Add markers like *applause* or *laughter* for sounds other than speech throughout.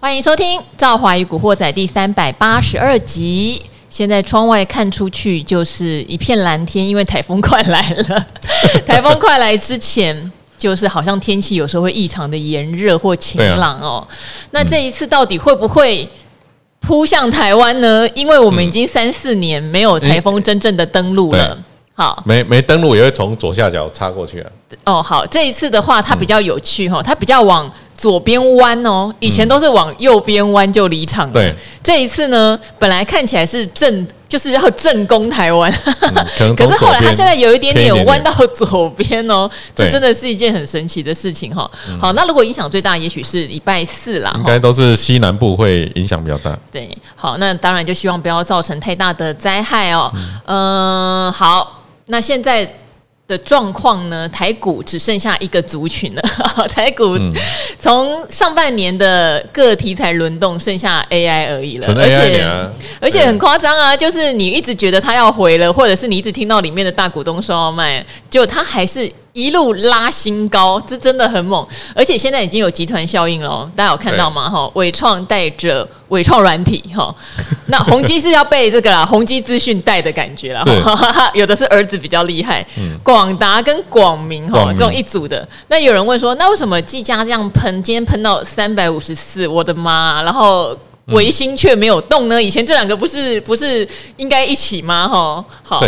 欢迎收听《赵华与古惑仔》第三百八十二集。现在窗外看出去就是一片蓝天，因为台风快来了。*laughs* 台风快来之前，就是好像天气有时候会异常的炎热或晴朗哦。啊、那这一次到底会不会扑向台湾呢？因为我们已经三四年没有台风真正的登陆了。嗯、好，没没登陆也会从左下角插过去啊。哦，好，这一次的话，它比较有趣哈，它比较往。左边弯哦，以前都是往右边弯就离场了。对，这一次呢，本来看起来是正，就是要正攻台湾，嗯、*laughs* 可，可是后来他现在有一点点弯到左边哦，这真的是一件很神奇的事情哈。好，那如果影响最大，也许是礼拜四啦，应该都是西南部会影响比较大。对，好，那当然就希望不要造成太大的灾害哦。嗯、呃，好，那现在。的状况呢？台股只剩下一个族群了。*laughs* 台股从上半年的各题材轮动，剩下 AI 而已了。而且而且很夸张啊！就是你一直觉得它要回了，或者是你一直听到里面的大股东说要卖，就它还是。一路拉新高，这真的很猛，而且现在已经有集团效应了哦，大家有看到吗？哈，伟创带着伟创软体哈，*laughs* 那宏基是要被这个啦，宏基资讯带的感觉啦，有的是儿子比较厉害，广达跟广明哈这种一组的。那有人问说，那为什么技嘉这样喷，今天喷到三百五十四，我的妈！然后维新却没有动呢？以前这两个不是不是应该一起吗？哈，好。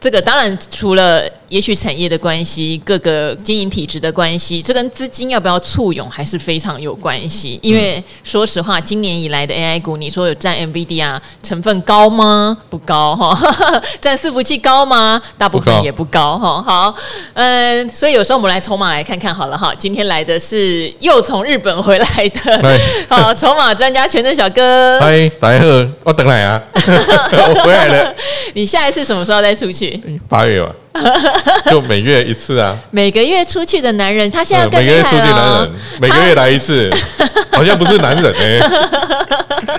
这个当然除了也许产业的关系，各个经营体制的关系，这跟资金要不要簇拥还是非常有关系。因为说实话，今年以来的 AI 股，你说有占 NVIDIA 成分高吗？不高哈。*laughs* 占伺服器高吗？大部分也不高哈。好，嗯，所以有时候我们来筹码来看看好了哈。今天来的是又从日本回来的，*laughs* 好，筹码专家权正小哥。嗨，*laughs* 大家好，我等来啊，我回来了。你下一次什么时候再出去？八月吧，*laughs* 就每月一次啊。每个月出去的男人，他现在。每个月出去男人，每个月来一次，好像不是男人哎。*laughs*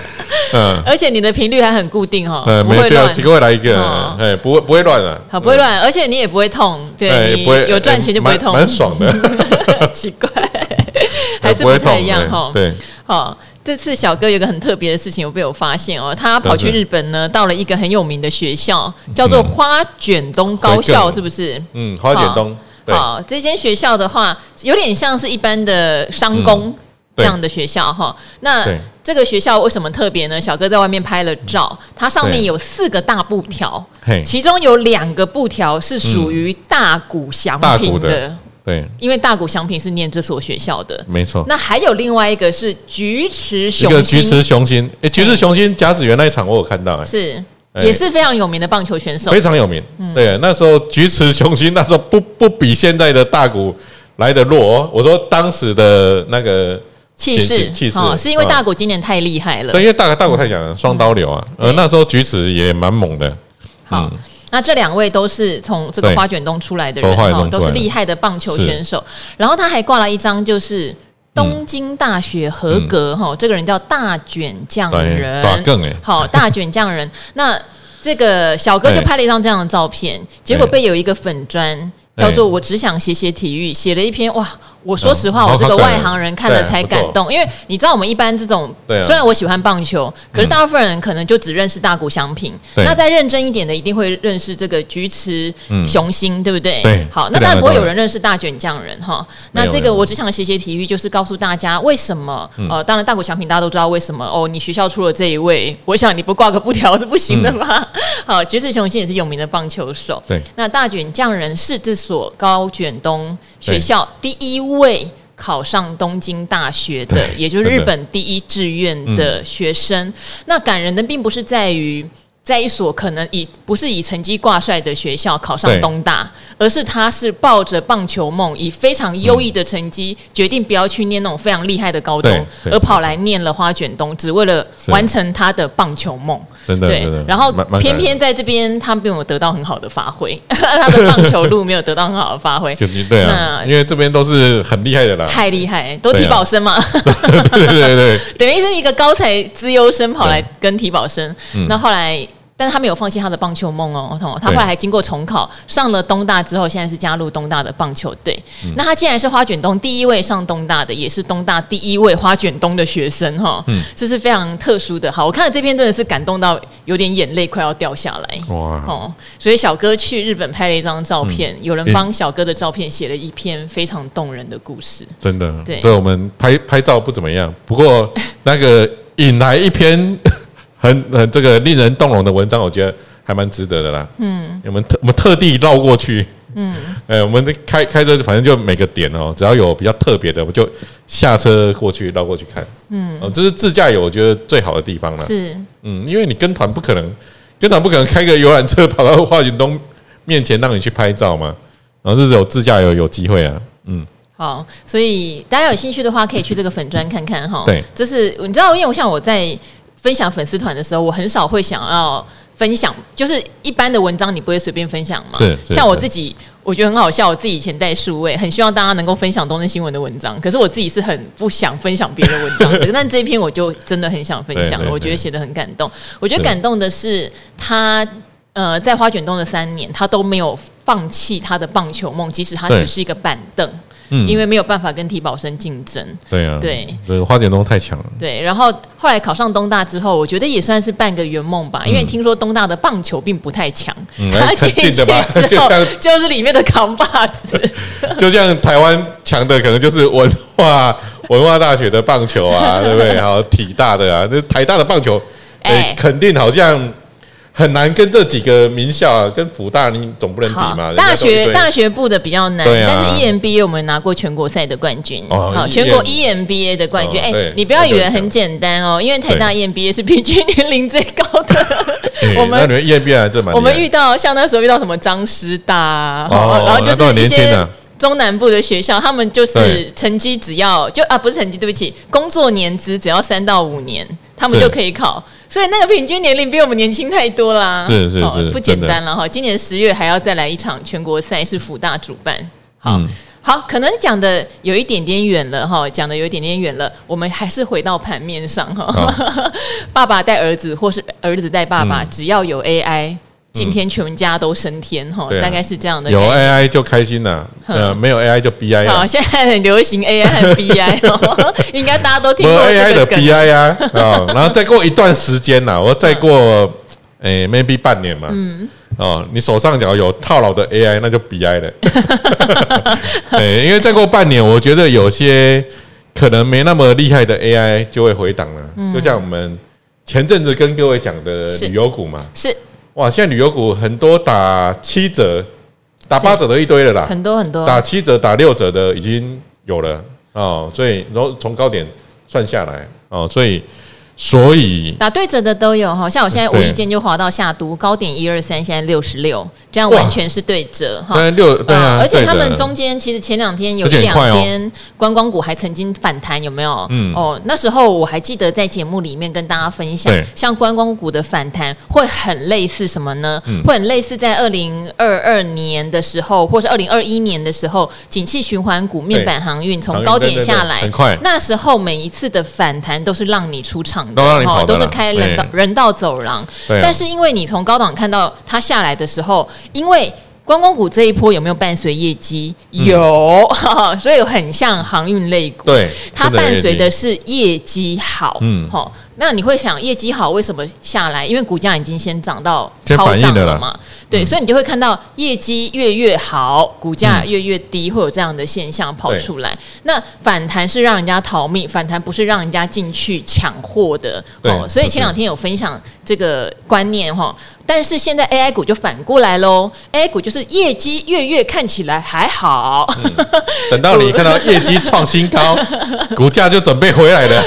嗯，而且你的频率还很固定哈，不会乱，几个月来一个，哎，不会不会乱啊，好不会乱，而且你也不会痛，对，你有赚钱就不会痛，蛮爽的。*laughs* 奇怪，还是不太一样哈。对，好。这次小哥有个很特别的事情，我被我发现哦，他跑去日本呢，到了一个很有名的学校，叫做花卷东高校，是不是？嗯，花卷东。好，这间学校的话，有点像是一般的商工这样的学校哈。那这个学校为什么特别呢？小哥在外面拍了照，它上面有四个大布条，其中有两个布条是属于大谷祥平的。对，因为大谷翔平是念这所学校的，没错。那还有另外一个是菊池雄心，一个菊池雄心，哎，菊池雄心甲子园那一场我有看到，哎，是，也是非常有名的棒球选手，非常有名。对，那时候菊池雄心那时候不不比现在的大谷来得弱。我说当时的那个气势，气势。是因为大谷今年太厉害了，对，因为大大谷太强了，双刀流啊。呃，那时候菊池也蛮猛的，好。那这两位都是从这个花卷东出来的人哈，都是厉害的棒球选手。然后他还挂了一张，就是东京大学合格哈，这个人叫大卷匠人，好，大卷匠人。那这个小哥就拍了一张这样的照片，*laughs* 结果被有一个粉专叫做“我只想写写体育”写了一篇哇。我说实话，我这个外行人看了才感动，因为你知道我们一般这种，虽然我喜欢棒球，可是大部分人可能就只认识大谷翔平。那再认真一点的，一定会认识这个菊池雄星，对不对？对。好，那当然不会有人认识大卷匠人哈。那这个我只想写写体育，就是告诉大家为什么呃，当然大谷翔平大家都知道为什么哦，你学校出了这一位，我想你不挂个布条是不行的嘛。*laughs* 好，菊池雄心也是有名的棒球手。对。那大卷匠人是这所高卷东学校第一位。考上东京大学的，也就是日本第一志愿的学生。嗯、那感人的并不是在于在一所可能以不是以成绩挂帅的学校考上东大，而是他是抱着棒球梦，以非常优异的成绩、嗯、决定不要去念那种非常厉害的高中，而跑来念了花卷东，只为了完成他的棒球梦。对，然后偏偏在这边，他并没有得到很好的发挥，*laughs* 他的棒球路没有得到很好的发挥。对啊，因为这边都是很厉害的啦，太厉害，都体保生嘛。对 *laughs* 对对，等于是一个高材资优生跑来跟体保生，那后来但是他没有放弃他的棒球梦哦，他后来还经过重考，上了东大之后，现在是加入东大的棒球队。嗯、那他既然是花卷东第一位上东大的，也是东大第一位花卷东的学生哈，嗯，这是非常特殊的。好，我看了这篇真的是感动到有点眼泪快要掉下来哇！哦，所以小哥去日本拍了一张照片，嗯、有人帮小哥的照片写了一篇非常动人的故事。真的，对，对我们拍拍照不怎么样，不过那个引来一篇。很很这个令人动容的文章，我觉得还蛮值得的啦。嗯，我们特我们特地绕过去。嗯，*laughs* 哎，我们开开车，反正就每个点哦，只要有比较特别的，我就下车过去绕过去看。嗯，哦，这是自驾游，我觉得最好的地方了。是，嗯，因为你跟团不可能，跟团不可能开个游览车 *laughs* 跑到华景东面前让你去拍照嘛。然后这是有自驾游有机会啊。嗯，好，所以大家有兴趣的话，可以去这个粉砖看看哈。对，就是你知道，因为我想我在。分享粉丝团的时候，我很少会想要分享，就是一般的文章你不会随便分享嘛。是，像我自己，我觉得很好笑。我自己以前带数位，很希望大家能够分享东森新闻的文章，可是我自己是很不想分享别的文章的。*laughs* 但这一篇我就真的很想分享，我觉得写的很感动。我觉得感动的是他，呃，在花卷东的三年，他都没有放弃他的棒球梦，即使他只是一个板凳。嗯，因为没有办法跟体保生竞争。对啊，对，对，花卷东太强了。对，然后后来考上东大之后，我觉得也算是半个圆梦吧。因为听说东大的棒球并不太强，他进去之后就是里面的扛把子。就像台湾强的可能就是文化文化大学的棒球啊，对不对？还有体大的啊，那台大的棒球，哎，肯定好像。很难跟这几个名校啊，跟福大你总不能比嘛。大学大学部的比较难，但是 EMBA 我们拿过全国赛的冠军，好，全国 EMBA 的冠军。哎，你不要以为很简单哦，因为台大 EMBA 是平均年龄最高的。*laughs* *laughs* 我们我们遇到像那时候遇到什么张师大，然后就是一些中南部的学校，他们就是成绩只要就啊不是成绩，对不起，工作年资只要三到五年，他们就可以考。所以那个平均年龄比我们年轻太多啦，是是是，不简单了哈。今年十月还要再来一场全国赛，是福大主办。好，嗯、好，可能讲的有一点点远了哈，讲的有一点点远了。我们还是回到盘面上哈。好 *laughs* 爸爸带儿子，或是儿子带爸爸，嗯、只要有 AI。今天全家都升天哈，大概是这样的。有 AI 就开心了，呃，没有 AI 就 BI。好，现在很流行 AI 和 BI，*laughs* 哦应该大家都听过 AI 的 BI 呀，啊，然后再过一段时间呐，我再过诶，maybe 半年嘛，嗯，哦，你手上只要有套牢的 AI，那就 BI 了。*laughs* 对，因为再过半年，我觉得有些可能没那么厉害的 AI 就会回档了，就像我们前阵子跟各位讲的旅游股嘛，是。哇，现在旅游股很多打七折、打八折的一堆了啦，很多很多，打七折、打六折的已经有了哦，所以然后从高点算下来哦，所以。所以打对折的都有哈，像我现在无意间就滑到下都高点一二三，现在六十六，这样完全是对折哈。对六对啊，而且他们中间其实前两天有一两天观光股还曾经反弹，有没有？嗯哦，那时候我还记得在节目里面跟大家分享，像观光股的反弹会很类似什么呢？会很类似在二零二二年的时候，或是二零二一年的时候，景气循环股面板航运从高点下来。那时候每一次的反弹都是让你出场。都让你跑，都是开人道人道走廊，但是因为你从高档看到它下来的时候，因为观光股这一波有没有伴随业绩？有，所以很像航运类股。对，它伴随的是业绩好。嗯，好，那你会想业绩好为什么下来？因为股价已经先涨到超涨了嘛。对，所以你就会看到业绩越越好，股价越越低，会有这样的现象跑出来。那反弹是让人家逃命，反弹不是让人家进去抢货的。哦，所以前两天有分享这个观念哈。但是现在 AI 股就反过来喽，AI 股就是业绩月月看起来还好，嗯、等到你看到业绩创新高，*laughs* 股价就准备回来了，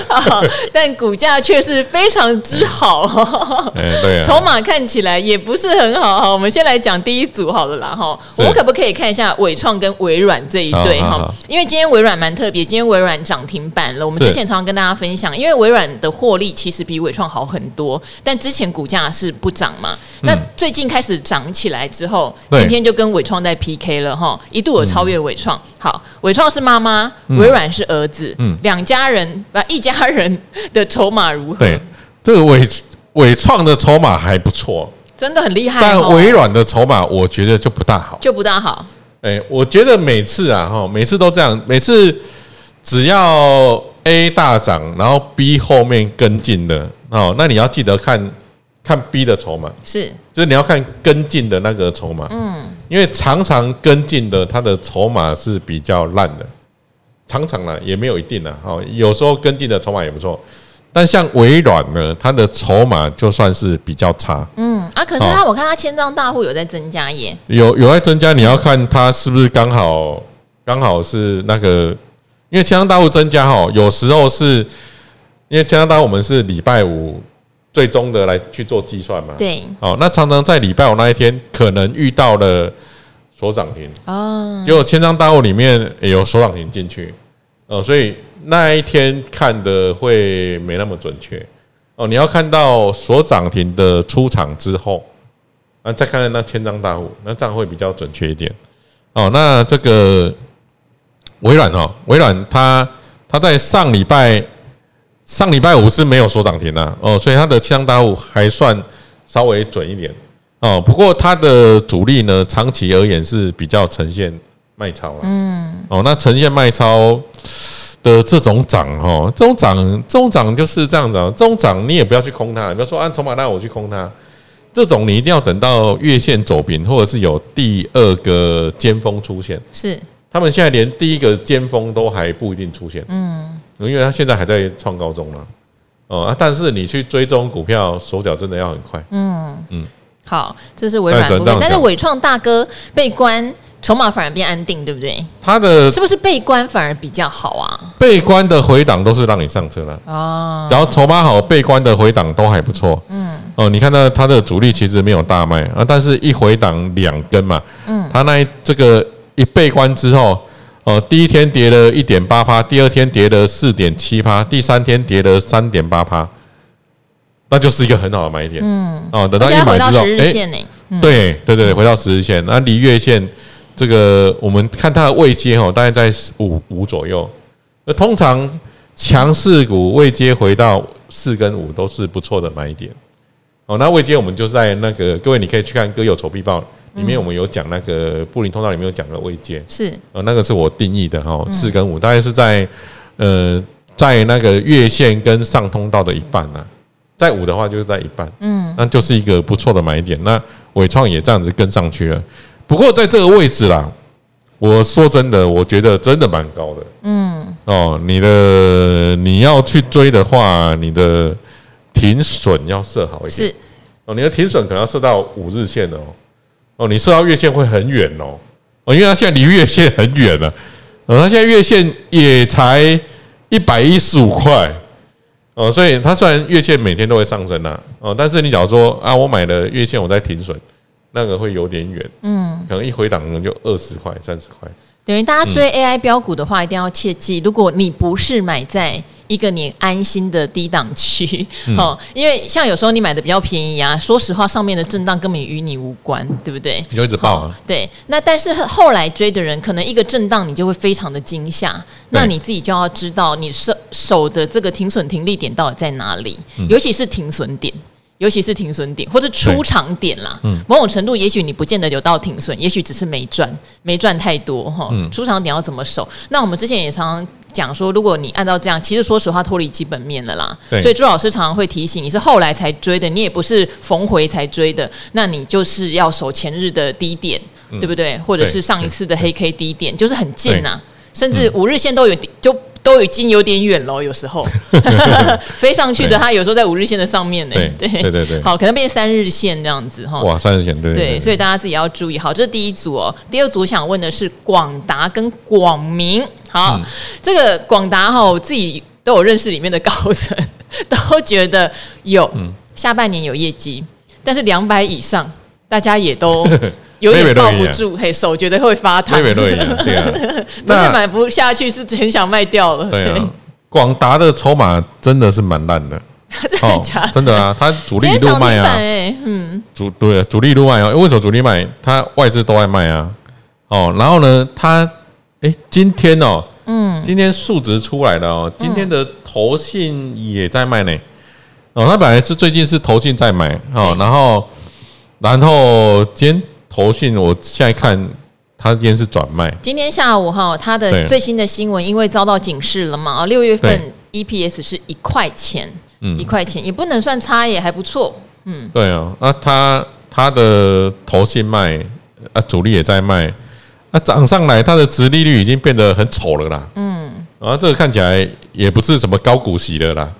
但股价却是非常之好，*laughs* 哎，对啊，筹码看起来也不是很好。哈。我们先来讲第一组好了啦哈，我们可不可以看一下伟创跟微软这一对哈？因为今天微软蛮特别，今天微软涨停板了。我们之前常常跟大家分享，因为微软的获利其实比伟创好很多，但之前股价是不涨嘛。那最近开始涨起来之后，今天就跟伟创在 PK 了哈，一度有超越伟创。好，伟创是妈妈，微软是儿子，嗯，两家人啊，一家人的筹码如何？对，这个伟伟创的筹码还不错，真的很厉害。但微软的筹码，我觉得就不大好，就不大好。哎，我觉得每次啊，哈，每次都这样，每次只要 A 大涨，然后 B 后面跟进的，哦，那你要记得看看 B 的筹码，是，就是你要看跟进的那个筹码，嗯，因为常常跟进的它的筹码是比较烂的，常常呢也没有一定的，哦，有时候跟进的筹码也不错。但像微软呢，它的筹码就算是比较差。嗯啊，可是它我看它千张大户有在增加耶，有有在增加，你要看它是不是刚好刚好是那个，因为千张大户增加哈，有时候是因为千张大户我们是礼拜五最终的来去做计算嘛。对。哦，那常常在礼拜五那一天可能遇到了所涨停哦，结果千张大户里面也有所涨停进去，哦，所以。那一天看的会没那么准确哦，你要看到锁涨停的出场之后，啊，再看看那千张大户，那这样会比较准确一点哦。那这个微软哦，微软它它在上礼拜上礼拜五是没有锁涨停的哦，所以它的千张大户还算稍微准一点哦。不过它的主力呢，长期而言是比较呈现卖超了，嗯，哦，那呈现卖超。的这种涨哦，这种涨，这种涨就是这样子。这种涨你也不要去空它，你不要说按筹码单我去空它，这种你一定要等到月线走平，或者是有第二个尖峰出现。是，他们现在连第一个尖峰都还不一定出现。嗯，因为他现在还在创高中了。哦，但是你去追踪股票，手脚真的要很快。嗯嗯，好，这是微软部分，但是伟创大哥被关。筹码反而变安定，对不对？它的是不是被关反而比较好啊？被关的回档都是让你上车了哦。然后筹码好，被关的回档都还不错。嗯哦，你看到它的主力其实没有大卖啊，但是一回档两根嘛。嗯，它那这个一被关之后，哦，第一天跌了一点八趴，第二天跌了四点七趴，第三天跌了三点八趴，那就是一个很好的买点。嗯哦，等到一买之后，哎，对对对，回到十日线，那离月线。这个我们看它的位阶哦，大概在五五左右。那通常强势股位阶回到四跟五都是不错的买点。哦，那位阶我们就在那个各位，你可以去看《歌友筹币报》里面，我们有讲那个布林通道里面有讲的位阶。是，呃，那个是我定义的哈，四跟五大概是在呃在那个月线跟上通道的一半呐，在五的话就是在一半，嗯，那就是一个不错的买点。那伟创也这样子跟上去了。不过在这个位置啦，我说真的，我觉得真的蛮高的。嗯，哦，你的你要去追的话，你的停损要设好一点。是，哦，你的停损可能要设到五日线哦。哦，你设到月线会很远哦。哦，因为它现在离月线很远了。哦，它现在月线也才一百一十五块。哦，所以它虽然月线每天都会上升呐，哦，但是你假如说啊，我买了月线，我在停损。那个会有点远，嗯，可能一回档可能就二十块、三十块。等于大家追 AI 标股的话，一定要切记，如果你不是买在一个你安心的低档区，哦，因为像有时候你买的比较便宜啊，说实话，上面的震荡根本与你无关，对不对？你就一直爆啊。对，那但是后来追的人，可能一个震荡你就会非常的惊吓，那你自己就要知道你手手的这个停损停利点到底在哪里，尤其是停损点。尤其是停损点或者出场点啦，嗯，某种程度，也许你不见得有到停损，也许只是没赚，没赚太多哈。出场点要怎么守？那我们之前也常常讲说，如果你按照这样，其实说实话脱离基本面了啦。所以朱老师常常会提醒，你是后来才追的，你也不是逢回才追的，那你就是要守前日的低点，对不对？或者是上一次的黑 K 低点，就是很近呐，甚至五日线都有就。都已经有点远了，有时候 *laughs* 飞上去的，它有时候在五日线的上面呢。对对对对，好，可能变三日线这样子哈。哇，三日线对对，所以大家自己要注意。好，这是第一组哦。第二组想问的是广达跟广明。好，这个广达哈，我自己都有认识里面的高层，都觉得有下半年有业绩，但是两百以上，大家也都。*laughs* 有点抱不住，嘿，手觉得会发烫。对啊，*laughs* 不是买不下去，是很想卖掉了。对啊，广达的筹码真的是蛮烂的。*laughs* 哦，真的啊，它主力都卖啊。嗯，主对主力都卖啊，为什么主力卖？它外资都爱卖啊。哦，然后呢，它哎，今天哦，嗯，今天数值出来了哦，今天的投信也在卖呢。哦，它本来是最近是投信在买哦，然后。然后今天投信，我现在看他今天是转卖。今天下午哈，他的最新的新闻，因为遭到警示了嘛，啊六月份 EPS 是一块钱，嗯，一块钱也不能算差，也还不错，嗯，对啊，那他他的投信卖啊，主力也在卖，那涨上来，它的殖利率已经变得很丑了啦，嗯，然后这个看起来也不是什么高股息的啦，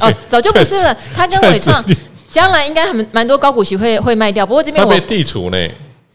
哦，早就不是了，*laughs* 他跟伟创。将来应该很蛮多高股息会会卖掉，不过这边会被剔除呢。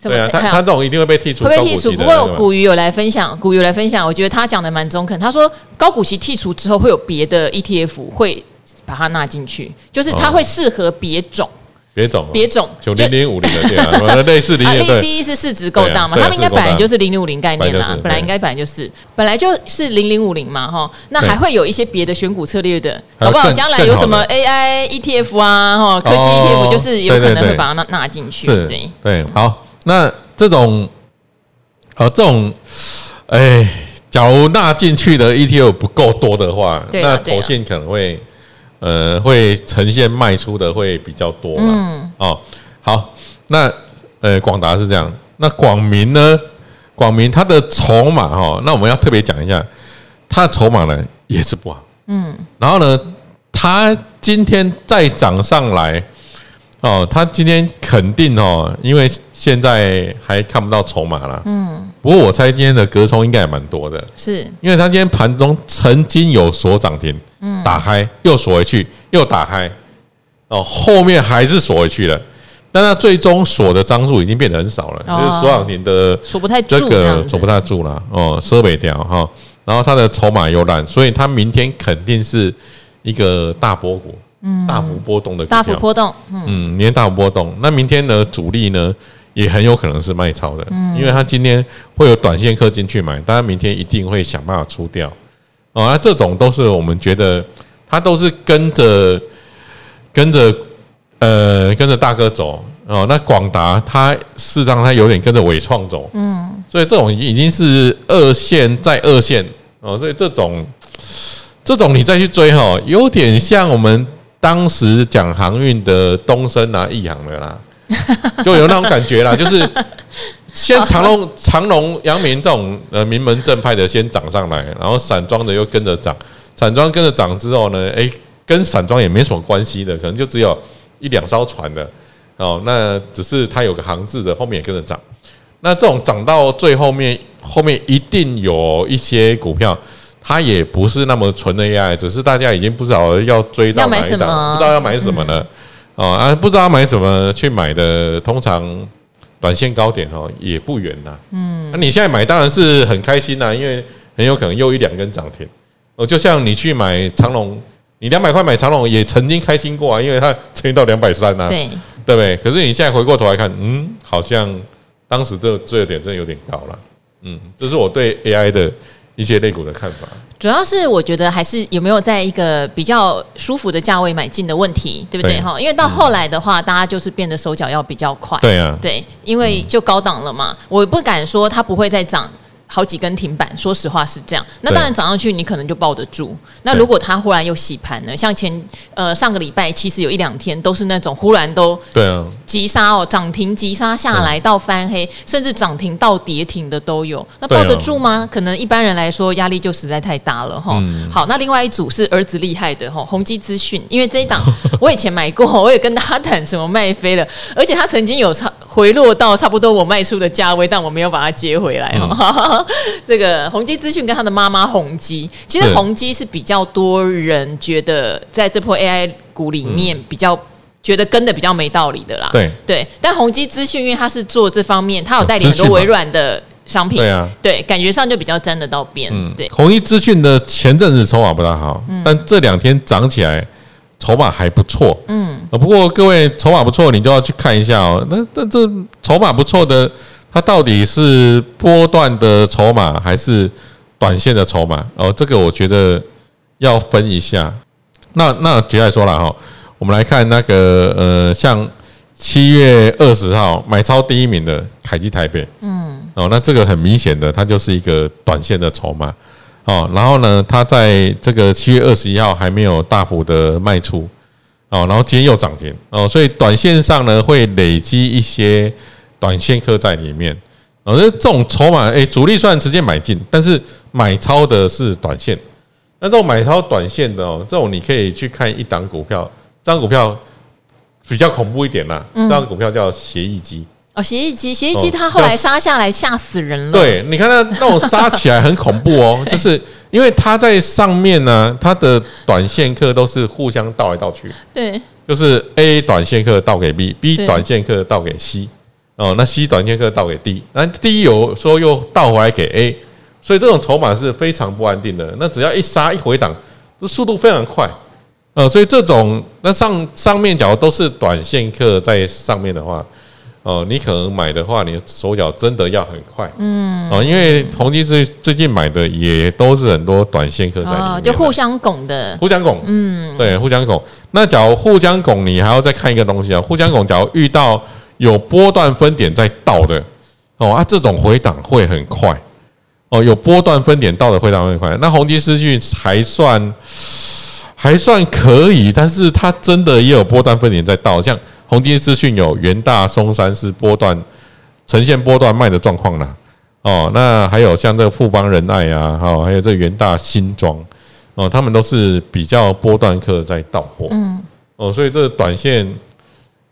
对啊，他他这种一定会被剔除，会被剔除。不过股鱼有来分享，股鱼有来分享，我觉得他讲的蛮中肯。他说高股息剔除之后，会有别的 ETF 会把它纳进去，就是它会适合别种。别种，别种，就零零五零的 *laughs* 类似零零。啊，第一是市值够大嘛，他们应该本来就是零零五零概念啦，本来应该本来就是，本来就是零零五零嘛，哈，那还会有一些别的选股策略的，好不好？将来有什么 AI ETF 啊，哈，科技 ETF，就是有可能会把它纳纳进去。对对，好，那这种，呃，这种，哎，假如纳进去的 ETF 不够多的话，那投信可能会。呃，会呈现卖出的会比较多嘛？嗯，哦，好，那呃，广达是这样，那广明呢？广明它的筹码哈，那我们要特别讲一下，它的筹码呢也是不好。嗯，然后呢，它今天再涨上来。哦，他今天肯定哦，因为现在还看不到筹码了。嗯，不过我猜今天的隔冲应该也蛮多的，是。因为他今天盘中曾经有锁涨停，嗯，打开又锁回去，又打开，哦，后面还是锁回去了，但他最终锁的张数已经变得很少了，就是锁涨停的锁不太住，这个锁不太住了，哦，收尾掉哈，然后它的筹码又烂，所以他明天肯定是一个大波股。嗯，大幅波动的大幅波动，嗯，明天大幅波动。那明天的，主力呢也很有可能是卖超的，嗯，因为他今天会有短线客进去买，但他明天一定会想办法出掉。哦，那这种都是我们觉得他都是跟着跟着呃跟着大哥走哦。那广达它事实上它有点跟着伟创走，嗯，所以这种已经是二线再二线哦，所以这种这种你再去追哈，有点像我们。当时讲航运的东升啊、益航的啦，*laughs* 就有那种感觉啦，就是先 *laughs* 长隆、长隆、阳明这种呃名门正派的先涨上来，然后散装的又跟着涨，散装跟着涨之后呢，诶，跟散装也没什么关系的，可能就只有一两艘船的哦，那只是它有个航字的，后面也跟着涨。那这种涨到最后面，后面一定有一些股票。它也不是那么纯的 AI，只是大家已经不知道要追到哪一档，不知道要买什么呢？哦啊，不知道买什么去买的，通常短线高点哦也不远呐。嗯，那你现在买当然是很开心呐，因为很有可能又一两根涨停。哦，就像你去买长龙，你两百块买长龙也曾经开心过啊，因为它曾经到两百三呐，对对不对？可是你现在回过头来看，嗯，好像当时这这个点真的有点高了。嗯，这是我对 AI 的。一些类股的看法，主要是我觉得还是有没有在一个比较舒服的价位买进的问题，对不对哈？因为到后来的话，大家就是变得手脚要比较快，对啊，对，因为就高档了嘛，我不敢说它不会再涨。好几根停板，说实话是这样。那当然涨上去，你可能就抱得住。那如果它忽然又洗盘了，像前呃上个礼拜，其实有一两天都是那种忽然都对啊急杀哦，涨停急杀下来到翻黑，甚至涨停到跌停的都有。那抱得住吗？可能一般人来说压力就实在太大了哈。好，那另外一组是儿子厉害的哈，宏基资讯，因为这一档 *laughs* 我以前买过，我也跟他谈什么卖飞了，而且他曾经有差回落到差不多我卖出的价位，但我没有把它接回来哈。*laughs* 这个宏基资讯跟他的妈妈宏基，其实宏基是比较多人觉得在这波 AI 股里面比较觉得跟的比较没道理的啦。对对，但宏基资讯因为他是做这方面，他有代理很多微软的商品，对啊，对，感觉上就比较沾得到边。嗯，对。宏基资讯的前阵子筹码不大好，但这两天涨起来，筹码还不错。嗯，不过各位筹码不错，你就要去看一下哦。那那这筹码不错的。它到底是波段的筹码还是短线的筹码？哦，这个我觉得要分一下。那那举例来说了哈，我们来看那个呃，像七月二十号买超第一名的凯基台北，嗯，哦，那这个很明显的，它就是一个短线的筹码。哦，然后呢，它在这个七月二十一号还没有大幅的卖出。哦，然后今天又涨停哦，所以短线上呢会累积一些短线客在里面。哦，这这种筹码，诶，主力虽然直接买进，但是买超的是短线。那这种买超短线的哦，这种你可以去看一档股票，这张股票比较恐怖一点啦。这张股票叫协议机。哦，协议机，协议机，它后来杀下来吓死人了。对，你看它那种杀起来很恐怖哦，*laughs* 就是因为它在上面呢，它的短线客都是互相倒来倒去。对，就是 A 短线客倒给 B，B 短线客倒给 C，哦，那 C 短线客倒给 D，那 D 有时候又倒回来给 A，所以这种筹码是非常不安定的。那只要一杀一回档，这速度非常快。呃，所以这种那上上面假如都是短线客在上面的话。哦，你可能买的话，你手脚真的要很快，嗯，哦，因为宏碁最最近买的也都是很多短线客在里面，哦，就互相拱的，互相拱，嗯，对，互相拱。那假如互相拱，你还要再看一个东西啊，互相拱，假如遇到有波段分点在倒的，哦啊，这种回档会很快，哦，有波段分点倒的回档会很快。那宏碁资讯还算还算可以，但是它真的也有波段分点在倒，像。宏基资讯有元大、松山是波段呈现波段卖的状况啦，哦，那还有像这个富邦仁爱啊，哦，还有这个元大新庄哦，他们都是比较波段客在到货，嗯，哦，所以这个短线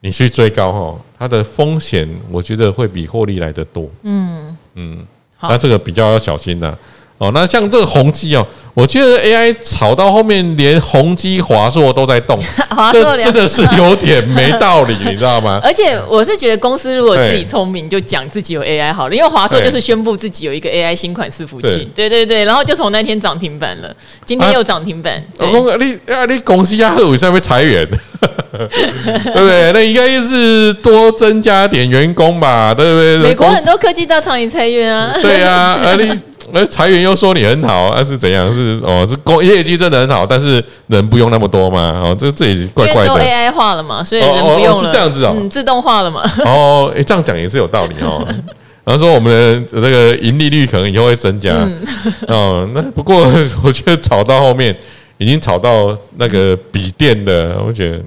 你去追高哈，它的风险我觉得会比获利来得多，嗯。嗯，那这个比较要小心的。哦，那像这个宏基哦，我觉得 AI 炒到后面，连宏基、华硕都在动，*laughs* 这真的是有点没道理，你知道吗？*laughs* 而且我是觉得公司如果自己聪明，就讲自己有 AI 好了，因为华硕就是宣布自己有一个 AI 新款伺服器，对对对，然后就从那天涨停板了，今天又涨停板。我讲你啊，你公司啊，为什么会裁员？*laughs* 对不对？那应该是多增加点员工吧，对不对？美国很多科技大厂也裁员啊。对呀，啊你。那裁员又说你很好，啊是怎样？是哦，是工业绩真的很好，但是人不用那么多嘛？哦，这这也怪怪的。都 AI 化了嘛，所以人不用了，哦哦、是这样子哦，嗯，自动化了嘛。哦，哎，这样讲也是有道理哦。然后说我们的那个盈利率可能以后会增加。嗯、哦，那不过 *laughs* 我觉得炒到后面已经炒到那个笔电的，我觉得。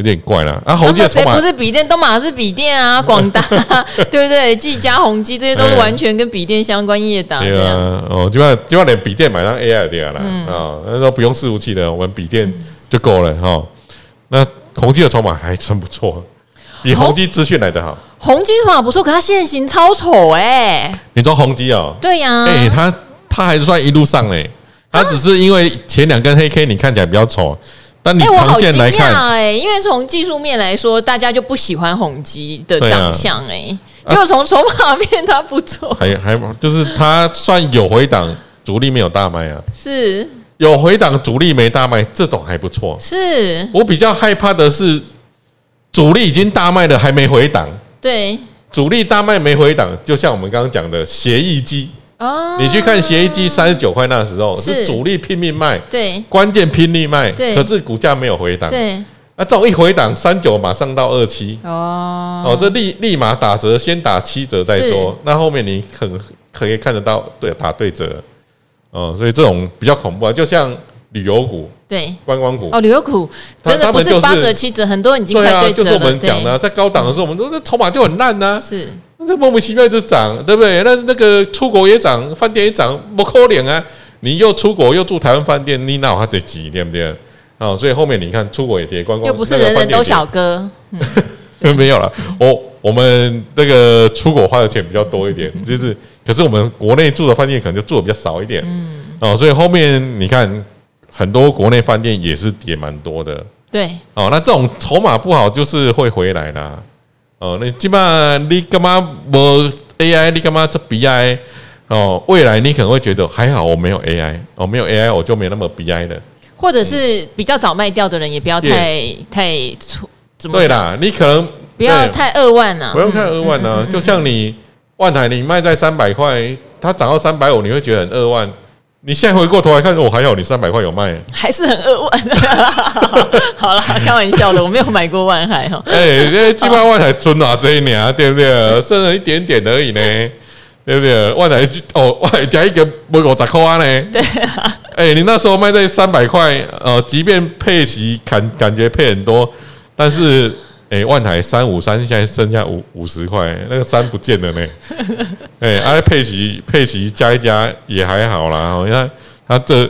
有点怪了啊！宏碁谁不是笔电？东马是笔电啊，广达 *laughs* 对不对？技嘉、宏基这些都是完全跟笔电相关业的。对啊，哦，基本上基本上连笔电买上 AI 对了啊，那时候不用伺服器的，我们笔电就够了哈。那宏基的筹码还算不错，比宏基资讯来的好。宏基筹码不错，可它线型超丑哎！你说宏基哦？对呀，哎，它它还是算一路上哎，它只是因为前两根黑 K 你看起来比较丑。但你长线来看，哎，因为从技术面来说，大家就不喜欢宏基的长相，哎，结果从筹码面它不错，还还就是它算有回档，主力没有大卖啊，是。有回档，主力没大卖，这种还不错。是。我比较害怕的是，主力已经大卖了，还没回档。对，主力大卖没回档，就像我们刚刚讲的协议机。哦，你去看协议机三十九块那时候是。主力拼命卖，对，关键拼命卖，对，可是股价没有回档，对，那这种一回档三九马上到二七，哦，哦，这立立马打折，先打七折再说，那后面你很可以看得到，对，打对折，哦，所以这种比较恐怖啊，就像旅游股，对，观光股，哦，旅游股真的不是八折七折，很多已经快对折了，就是我们讲的，在高档的时候，我们说这筹码就很烂呐，是。这莫名其妙就涨，对不对？那那个出国也涨，饭店也涨，不可能啊！你又出国又住台湾饭店，你哪有他得急，对不对？哦，所以后面你看出国也跌，观光就不是人人都小哥，嗯、*laughs* 没有了。我我们这个出国花的钱比较多一点，*laughs* 就是可是我们国内住的饭店可能就住的比较少一点，嗯，哦，所以后面你看很多国内饭店也是跌蛮多的，对，哦，那这种筹码不好就是会回来啦。哦，你基本上你干嘛不 AI？你干嘛这 BI？哦，未来你可能会觉得还好，我没有 AI，哦，没有 AI 我就没那么 BI 的。或者是比较早卖掉的人，也不要太太粗，怎么？对啦，你可能不要太扼腕呐，不用太扼腕呢。就像你万海，你卖在三百块，它涨到三百五，你会觉得很扼腕。你现在回过头来看，我还好你三百块有卖，还是很扼腕。*laughs* 好了，开玩笑的，我没有买过万海哈。*laughs* 哎，这基本上万海尊啊，这一年啊，对不对？剩了一点点而已呢，对不对？万海哦，万海加一个不五十块呢。对啊。哎，你那时候卖在三百块，呃，即便配息感感觉配很多，但是哎，万台三五三现在剩下五五十块，那个三不见了呢。哎，啊，佩奇佩奇加一加也还好啦。你看他这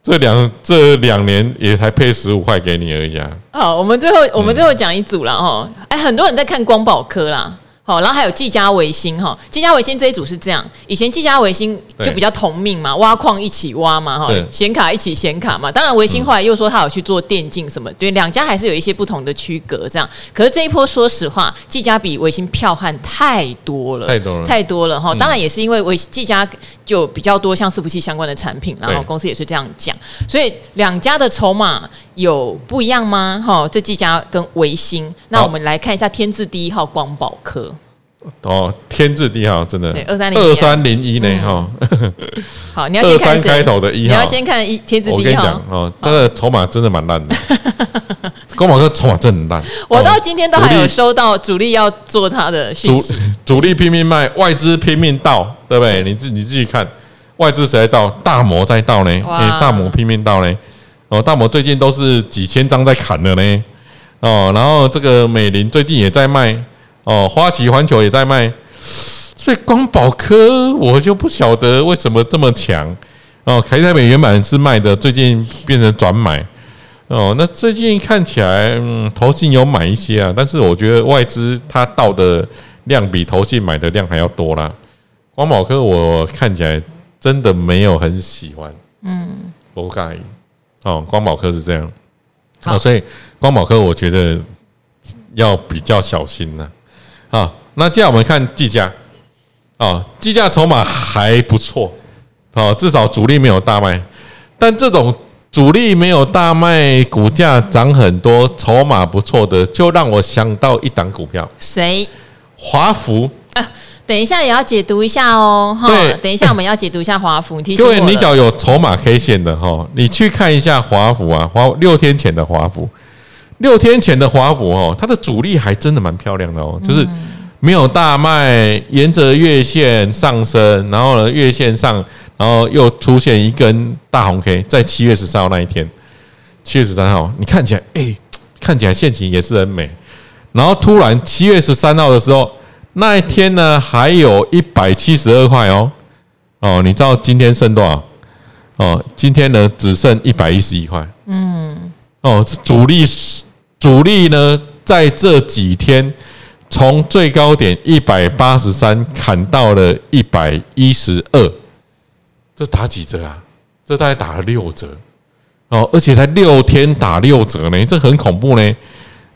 这两这两年也才配十五块给你而已啊。好，我们最后我们最后讲一组了哈。哎，很多人在看光宝科啦。好，然后还有技嘉微星哈，技嘉微星这一组是这样，以前技嘉微星就比较同命嘛，挖矿一起挖嘛，哈，显卡一起显卡嘛。当然微星后来又说他有去做电竞什么，对，两家还是有一些不同的区隔这样。可是这一波说实话，技嘉比微星票悍太多了，太多了，太多了哈。当然也是因为微技嘉就比较多像伺服器相关的产品，然后公司也是这样讲，所以两家的筹码有不一样吗？哈，这技嘉跟微星，那我们来看一下天字第一号光宝科。哦，天字第一号真的二三零二三零一呢哈。*laughs* 好，你要先看二三开头的一号，你要先看一天字第一号。我跟你讲哦，这个筹码真的蛮烂的。光宝哥筹码真的烂。我到今天都还有收到主力要做他的讯息，主力拼命卖，外资拼命倒，对不对？你自你自己看，外资谁在倒？大摩在倒呢？哎，大摩拼命倒呢。哦，大摩最近都是几千张在砍的呢。哦，然后这个美林最近也在卖。哦，花旗环球也在卖，所以光宝科我就不晓得为什么这么强哦。凯台美原本是卖的，最近变成转买哦。那最近看起来，嗯，投信有买一些啊，但是我觉得外资它到的量比投信买的量还要多啦。光宝科我看起来真的没有很喜欢，嗯，不介意哦。光宝科是这样，好，所以光宝科我觉得要比较小心呐。啊，那接下来我们看计价，啊，计价筹码还不错，哦，至少主力没有大卖，但这种主力没有大卖，股价涨很多，筹码不错的，就让我想到一档股票，谁？华孚。啊，等一下也要解读一下哦，哈，等一下我们要解读一下华孚，因为你只要有筹码 K 线的哈，你去看一下华孚啊，华六天前的华孚。六天前的华府哦，它的主力还真的蛮漂亮的哦，就是没有大卖，沿着月线上升，然后呢，月线上，然后又出现一根大红 K，在七月十三号那一天，七月十三号，你看起来，哎，看起来线型也是很美，然后突然七月十三号的时候，那一天呢，还有一百七十二块哦，哦，你知道今天剩多少？哦，今天呢只剩一百一十一块，嗯，哦，主力。主力呢，在这几天从最高点一百八十三砍到了一百一十二，这打几折啊？这大概打了六折哦，而且才六天打六折呢，这很恐怖呢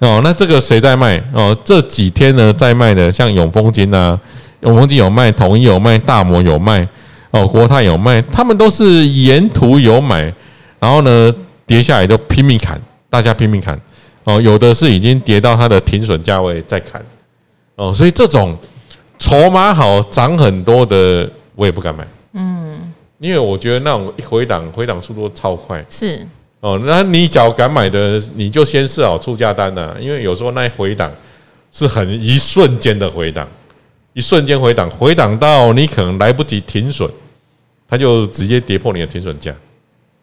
哦。那这个谁在卖哦？这几天呢在卖的，像永丰金啊，永丰金有卖，统一有卖，大摩有卖哦，国泰有卖，他们都是沿途有买，然后呢跌下来就拼命砍，大家拼命砍。哦，有的是已经跌到它的停损价位再砍，哦，所以这种筹码好涨很多的，我也不敢买。嗯，因为我觉得那种一回档回档速度超快。是哦，那你只要敢买的，你就先设好出价单呐，因为有时候那一回档是很一瞬间的回档，一瞬间回档，回档到你可能来不及停损，它就直接跌破你的停损价。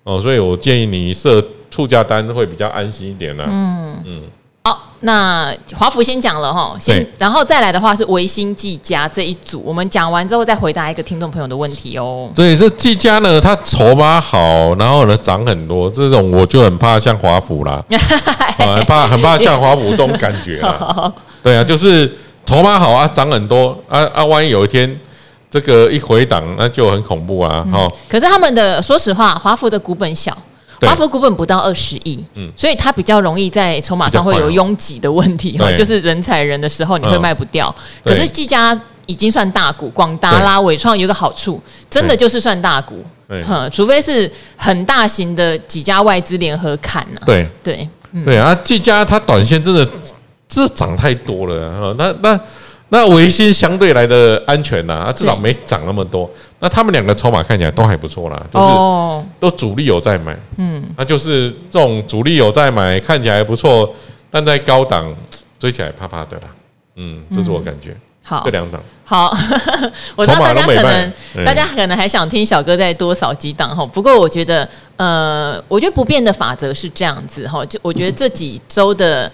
哦，所以我建议你设。出价单会比较安心一点呢。嗯嗯，好，那华孚先讲了哈，先，然后再来的话是维新技嘉这一组，我们讲完之后再回答一个听众朋友的问题哦。所以这技嘉呢，它筹码好，然后呢涨很多，这种我就很怕像华孚啦，很 *laughs* 怕很怕像华孚这种感觉啦。*laughs* 对啊，就是筹码好啊，涨很多啊啊，万一有一天这个一回档，那就很恐怖啊。哈，可是他们的说实话，华府的股本小。华府股本不到二十亿，嗯，所以它比较容易在筹码上会有拥挤的问题哈，就是人踩人的时候你会卖不掉。可是技嘉已经算大股，广达啦、伟创有个好处，真的就是算大股，哼，除非是很大型的几家外资联合砍呐。对。对对啊，技嘉它短线真的这涨太多了哈，那那。那维新相对来的安全呐，啊，至少没涨那么多。那他们两个筹码看起来都还不错啦，就是都主力有在买，嗯，那就是这种主力有在买，看起来不错，但在高档追起来怕怕的啦，嗯，这是我感觉。好，这两档好，*laughs* 我知道大家可能大家可能还想听小哥再多扫几档哈。不过我觉得，呃，我觉得不变的法则是这样子哈。就我觉得这几周的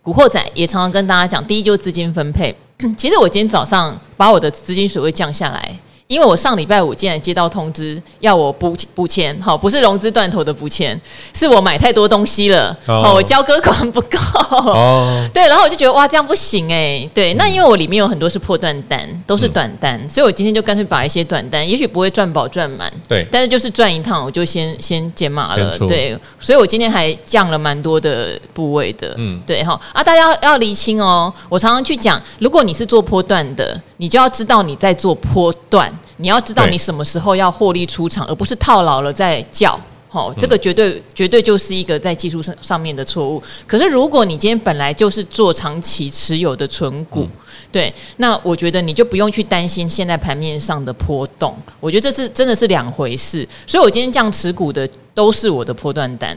古惑仔也常常跟大家讲，第一就是资金分配。*clears throat* 其实我今天早上把我的资金水位降下来。因为我上礼拜五竟然接到通知，要我补补钱，好，不是融资断头的补钱，是我买太多东西了，哦，我交割款不够，哦，*laughs* 对，然后我就觉得哇，这样不行哎，对，那因为我里面有很多是破断单，都是短单，嗯、所以我今天就干脆把一些短单，也许不会赚饱赚满，对，但是就是赚一趟，我就先先减码了，对，所以我今天还降了蛮多的部位的，嗯，对哈，啊，大家要要厘清哦，我常常去讲，如果你是做波段的，你就要知道你在做波段。你要知道你什么时候要获利出场，而不是套牢了再叫。好，这个绝对绝对就是一个在技术上上面的错误。可是如果你今天本来就是做长期持有的存股，对，那我觉得你就不用去担心现在盘面上的波动。我觉得这是真的是两回事。所以我今天这样持股的都是我的波段单。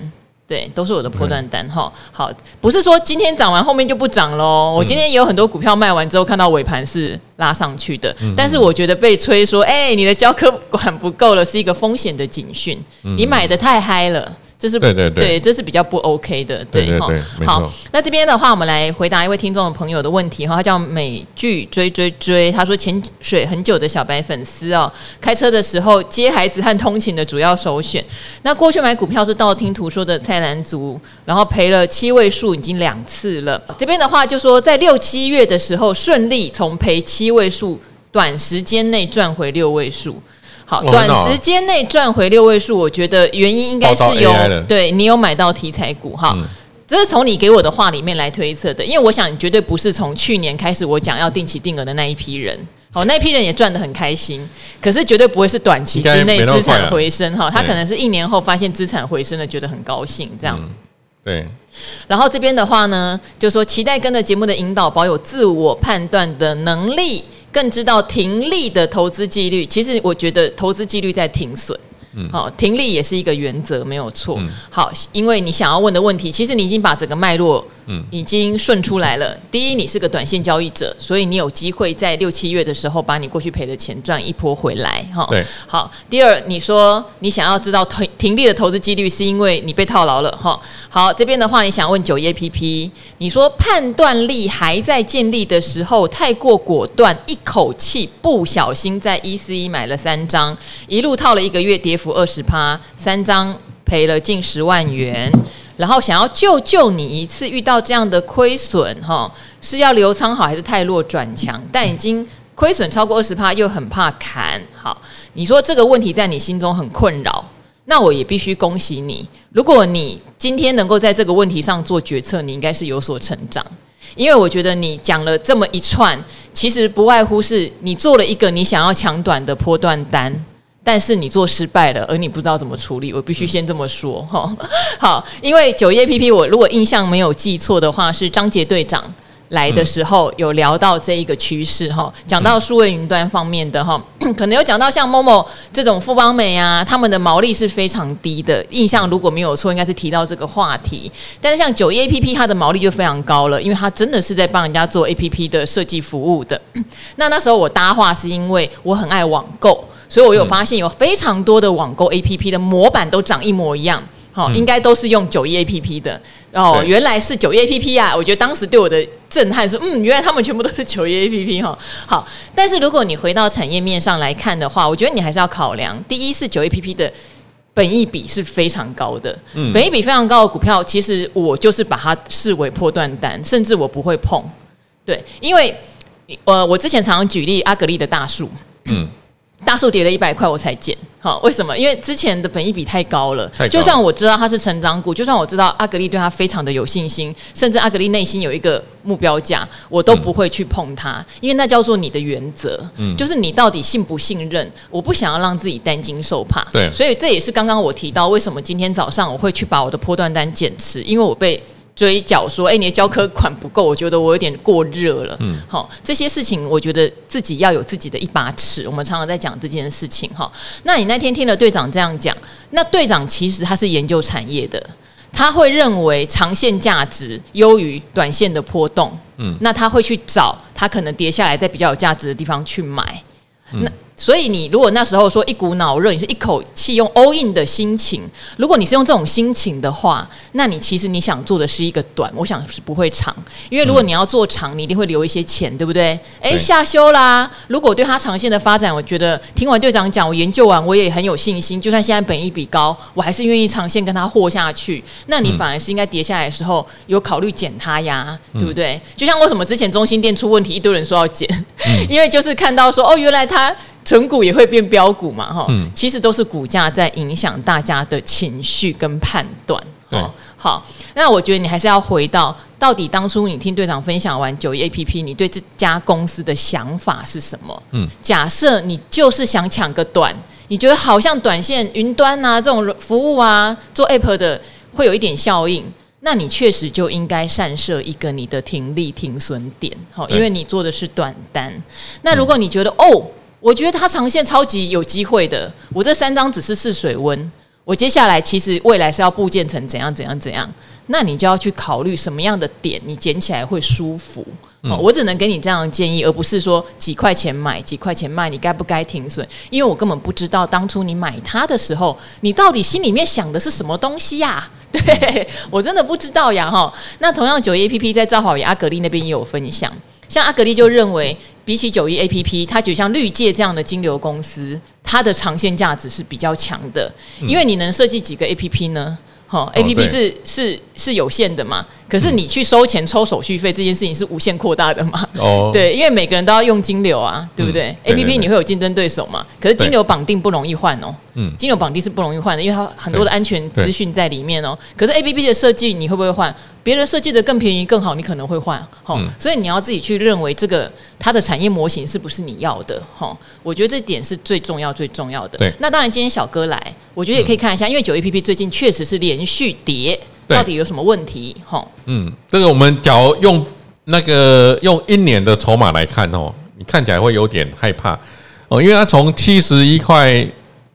对，都是我的破断单哈。好，不是说今天涨完后面就不涨喽。我今天也有很多股票卖完之后，看到尾盘是拉上去的。但是我觉得被催说，哎，你的交割管不够了，是一个风险的警讯。你买的太嗨了。这是对对对，对，这是比较不 OK 的，对哈。好，那这边的话，我们来回答一位听众朋友的问题哈。他叫美剧追追追，他说潜水很久的小白粉丝哦，开车的时候接孩子和通勤的主要首选。那过去买股票是道听途说的菜篮族，然后赔了七位数已经两次了。这边的话就说在六七月的时候顺利从赔七位数，短时间内赚回六位数。好，短时间内赚回六位数，我觉得原因应该是有对你有买到题材股哈，嗯、这是从你给我的话里面来推测的，因为我想你绝对不是从去年开始我讲要定期定额的那一批人，哦，那一批人也赚得很开心，可是绝对不会是短期之内资产回升哈，他可能是一年后发现资产回升了，觉得很高兴这样，对。然后这边的话呢，就说期待跟着节目的引导，保有自我判断的能力。更知道停利的投资纪律，其实我觉得投资纪律在停损。嗯，好，停利也是一个原则，没有错。嗯、好，因为你想要问的问题，其实你已经把整个脉络，嗯，已经顺出来了。嗯、第一，你是个短线交易者，所以你有机会在六七月的时候把你过去赔的钱赚一波回来，哈。对。好，第二，你说你想要知道停停利的投资几率，是因为你被套牢了，哈。好，这边的话，你想问九一 APP，你说判断力还在建立的时候太过果断，一口气不小心在一四一买了三张，一路套了一个月，跌。负二十趴，三张赔了近十万元，然后想要救救你一次，遇到这样的亏损，哈，是要留仓好还是太弱转强？但已经亏损超过二十趴，又很怕砍，好，你说这个问题在你心中很困扰，那我也必须恭喜你。如果你今天能够在这个问题上做决策，你应该是有所成长，因为我觉得你讲了这么一串，其实不外乎是你做了一个你想要抢短的波段单。但是你做失败了，而你不知道怎么处理，我必须先这么说哈。*laughs* 好，因为九叶 APP，我如果印象没有记错的话，是张杰队长来的时候有聊到这一个趋势哈，讲到数位云端方面的哈，*clears throat* 可能有讲到像 Momo 这种富邦美啊，他们的毛利是非常低的。印象如果没有错，应该是提到这个话题。但是像九叶 APP，它的毛利就非常高了，因为它真的是在帮人家做 APP 的设计服务的。*clears throat* 那那时候我搭话是因为我很爱网购。所以，我有发现有非常多的网购 APP 的模板都长一模一样，好，应该都是用九一 APP 的哦。原来是九一 APP 啊！我觉得当时对我的震撼是，嗯，原来他们全部都是九一 APP 哈。好，但是如果你回到产业面上来看的话，我觉得你还是要考量，第一是九一 APP 的本益比是非常高的，嗯，本益比非常高的股票，其实我就是把它视为破断单，甚至我不会碰。对，因为呃，我之前常常举例阿格力的大树，嗯。大树跌了一百块，我才减。好，为什么？因为之前的本益比太高了。就算我知道它是成长股，就算我知道阿格力对它非常的有信心，甚至阿格力内心有一个目标价，我都不会去碰它，嗯、因为那叫做你的原则。嗯，就是你到底信不信任？我不想要让自己担惊受怕。对，所以这也是刚刚我提到为什么今天早上我会去把我的波段单减持，因为我被。追缴说，哎、欸，你的交科款不够，我觉得我有点过热了。嗯，好，这些事情我觉得自己要有自己的一把尺。我们常常在讲这件事情，哈。那你那天听了队长这样讲，那队长其实他是研究产业的，他会认为长线价值优于短线的波动，嗯，那他会去找他可能跌下来在比较有价值的地方去买，那。所以你如果那时候说一股脑热，你是一口气用 all in 的心情，如果你是用这种心情的话，那你其实你想做的是一个短，我想是不会长，因为如果你要做长，你一定会留一些钱，对不对？诶，下修啦！如果对他长线的发展，我觉得听完队长讲，我研究完我也很有信心，就算现在本益比高，我还是愿意长线跟他活下去。那你反而是应该跌下来的时候有考虑减它呀，对不对？就像为什么之前中心店出问题，一堆人说要减，*laughs* 因为就是看到说哦，原来它。存股也会变标股嘛？哈，其实都是股价在影响大家的情绪跟判断。哦，好，那我觉得你还是要回到，到底当初你听队长分享完九一 APP，你对这家公司的想法是什么？嗯，假设你就是想抢个短，你觉得好像短线云端啊这种服务啊做 App 的会有一点效应，那你确实就应该善设一个你的停利停损点。好，因为你做的是短单。那如果你觉得哦。我觉得它长线超级有机会的。我这三张只是试水温，我接下来其实未来是要布建成怎样怎样怎样，那你就要去考虑什么样的点你捡起来会舒服。嗯，我只能给你这样的建议，而不是说几块钱买几块钱卖，你该不该停损？因为我根本不知道当初你买它的时候，你到底心里面想的是什么东西呀？*laughs* 对，我真的不知道呀哈。那同样九一 APP 在赵好也阿格力那边也有分享。像阿格力就认为，比起九一 APP，它就像绿界这样的金流公司，它的长线价值是比较强的，因为你能设计几个 APP 呢？哦，APP 是是是有限的嘛，可是你去收钱抽手续费这件事情是无限扩大的嘛？哦，*laughs* 对，因为每个人都要用金流啊，对不对？APP 你会有竞争对手嘛？可是金流绑定不容易换哦，嗯，金融绑定是不容易换的，因为它很多的安全资讯在里面哦。可是 APP 的设计你会不会换？别人设计的更便宜更好，你可能会换，齁，所以你要自己去认为这个它的产业模型是不是你要的，齁，我觉得这点是最重要最重要的。对，那当然今天小哥来，我觉得也可以看一下，因为九 APP 最近确实是连续跌，到底有什么问题？齁，嗯，这个我们假如用那个用一年的筹码来看哦，你看起来会有点害怕。哦，因为它从七十一块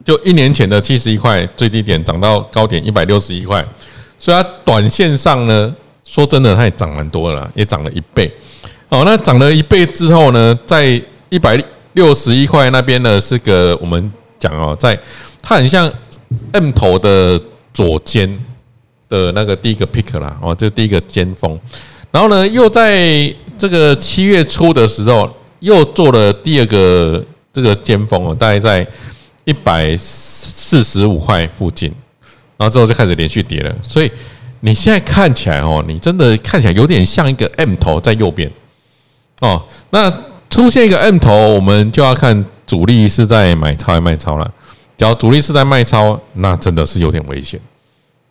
就一年前的七十一块最低点涨到高点一百六十一块。所以它短线上呢，说真的，它也涨蛮多了，也涨了一倍。哦，那涨了一倍之后呢，在一百六十一块那边呢，是个我们讲哦，在它很像 M 头的左肩的那个第一个 pick 啦，哦，这第一个尖峰。然后呢，又在这个七月初的时候，又做了第二个这个尖峰哦，大概在一百四十五块附近。然后之后就开始连续跌了，所以你现在看起来哦，你真的看起来有点像一个 M 头在右边哦。那出现一个 M 头，我们就要看主力是在买超还卖超了。只要主力是在卖超，那真的是有点危险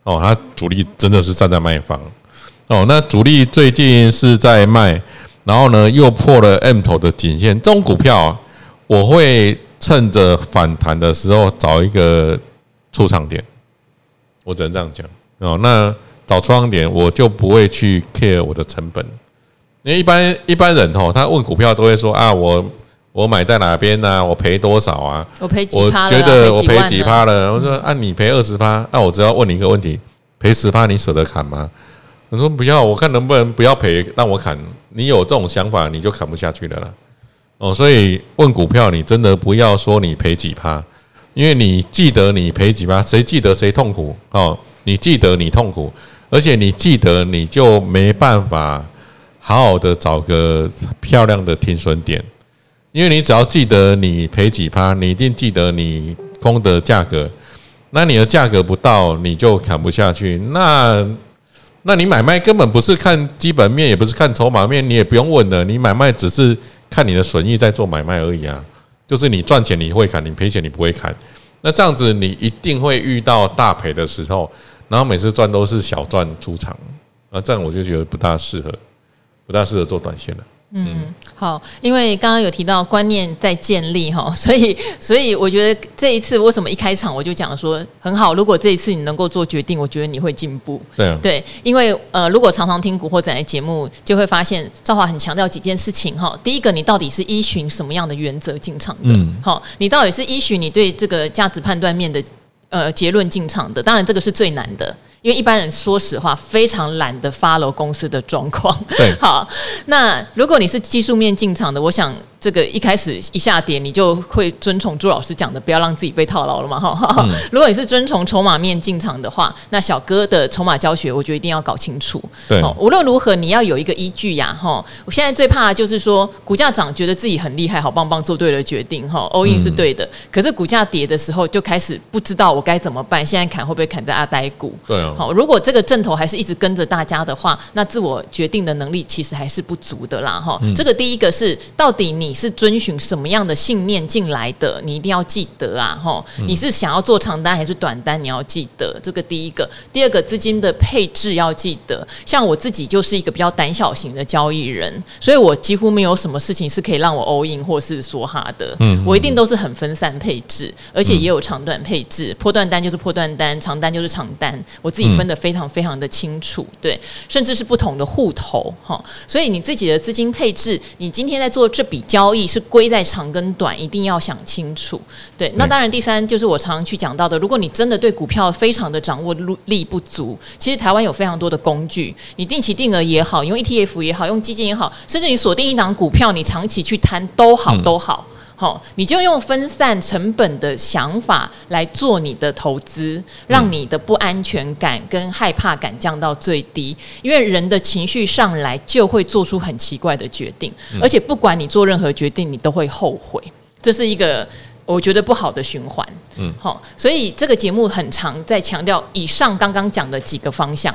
哦。他主力真的是站在卖方哦。那主力最近是在卖，然后呢又破了 M 头的颈线。这种股票，我会趁着反弹的时候找一个出场点。我只能这样讲哦。那找出场点，我就不会去 care 我的成本，因为一般一般人哦，他问股票都会说啊，我我买在哪边呢？我赔多少啊？我赔几趴？我觉得我赔几趴了。我说啊，你赔二十趴，那我只要问你一个问题：赔十趴你舍得砍吗？我说不要，我看能不能不要赔，让我砍。你有这种想法，你就砍不下去的了啦。哦，所以问股票，你真的不要说你赔几趴。因为你记得你赔几趴，谁记得谁痛苦哦？你记得你痛苦，而且你记得你就没办法好好的找个漂亮的停损点，因为你只要记得你赔几趴，你一定记得你空的价格，那你的价格不到，你就砍不下去。那那你买卖根本不是看基本面，也不是看筹码面，你也不用问了，你买卖只是看你的损益在做买卖而已啊。就是你赚钱你会砍，你赔钱你不会砍，那这样子你一定会遇到大赔的时候，然后每次赚都是小赚出场，那，这样我就觉得不大适合，不大适合做短线了。嗯，好，因为刚刚有提到观念在建立哈，*laughs* 所以所以我觉得这一次为什么一开场我就讲说很好，如果这一次你能够做决定，我觉得你会进步。对啊，对，因为呃，如果常常听古惑仔的节目，就会发现赵华很强调几件事情哈。第一个，你到底是依循什么样的原则进场的？嗯，好，你到底是依循你对这个价值判断面的呃结论进场的？当然，这个是最难的。因为一般人说实话非常懒得 follow 公司的状况。对，*laughs* 好，那如果你是技术面进场的，我想。这个一开始一下跌，你就会遵从朱老师讲的，不要让自己被套牢了嘛，哈、嗯。*laughs* 如果你是遵从筹码面进场的话，那小哥的筹码教学，我觉得一定要搞清楚。对，无论如何你要有一个依据呀，哈。我现在最怕的就是说，股价涨，觉得自己很厉害，好棒棒，做对了决定，哈，all in 是对的。嗯、可是股价跌的时候，就开始不知道我该怎么办。现在砍会不会砍在阿呆股？对啊。好，如果这个阵头还是一直跟着大家的话，那自我决定的能力其实还是不足的啦，哈、嗯。这个第一个是，到底你是遵循。什么样的信念进来的，你一定要记得啊！吼，你是想要做长单还是短单？你要记得这个第一个，第二个资金的配置要记得。像我自己就是一个比较胆小型的交易人，所以我几乎没有什么事情是可以让我 all in 或是说哈的。嗯，我一定都是很分散配置，而且也有长短配置，破断单就是破断单，长单就是长单，我自己分得非常非常的清楚。对，甚至是不同的户头哈，所以你自己的资金配置，你今天在做这笔交易是归在。长跟短一定要想清楚，对。那当然，第三就是我常常去讲到的，如果你真的对股票非常的掌握力不足，其实台湾有非常多的工具，你定期定额也好，用 ETF 也好，用基金也好，甚至你锁定一档股票，你长期去摊都好都好。好，你就用分散成本的想法来做你的投资，让你的不安全感跟害怕感降到最低。因为人的情绪上来就会做出很奇怪的决定，而且不管你做任何决定，你都会后悔。这是一个我觉得不好的循环。嗯，好，所以这个节目很常在强调以上刚刚讲的几个方向。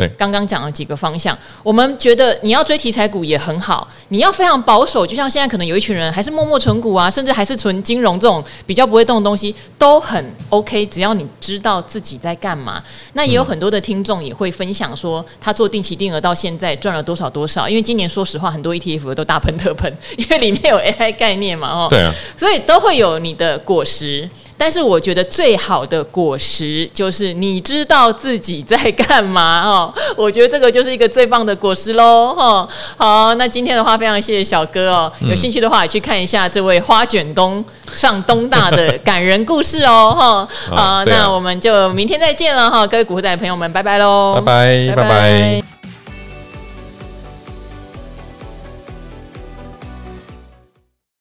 对，刚刚讲了几个方向，我们觉得你要追题材股也很好，你要非常保守，就像现在可能有一群人还是默默存股啊，甚至还是存金融这种比较不会动的东西，都很 OK，只要你知道自己在干嘛。那也有很多的听众也会分享说，他做定期定额到现在赚了多少多少，因为今年说实话，很多 ETF 都大喷特喷，因为里面有 AI 概念嘛，哦，对啊，所以都会有你的果实。但是我觉得最好的果实就是你知道自己在干嘛 *laughs* 哦，我觉得这个就是一个最棒的果实喽哈。好，那今天的话非常谢谢小哥哦，有兴趣的话也去看一下这位花卷东上东大的感人故事哦 *laughs* 哈。好，那我们就明天再见了哈，各位股仔朋友们，拜拜喽，拜拜拜拜。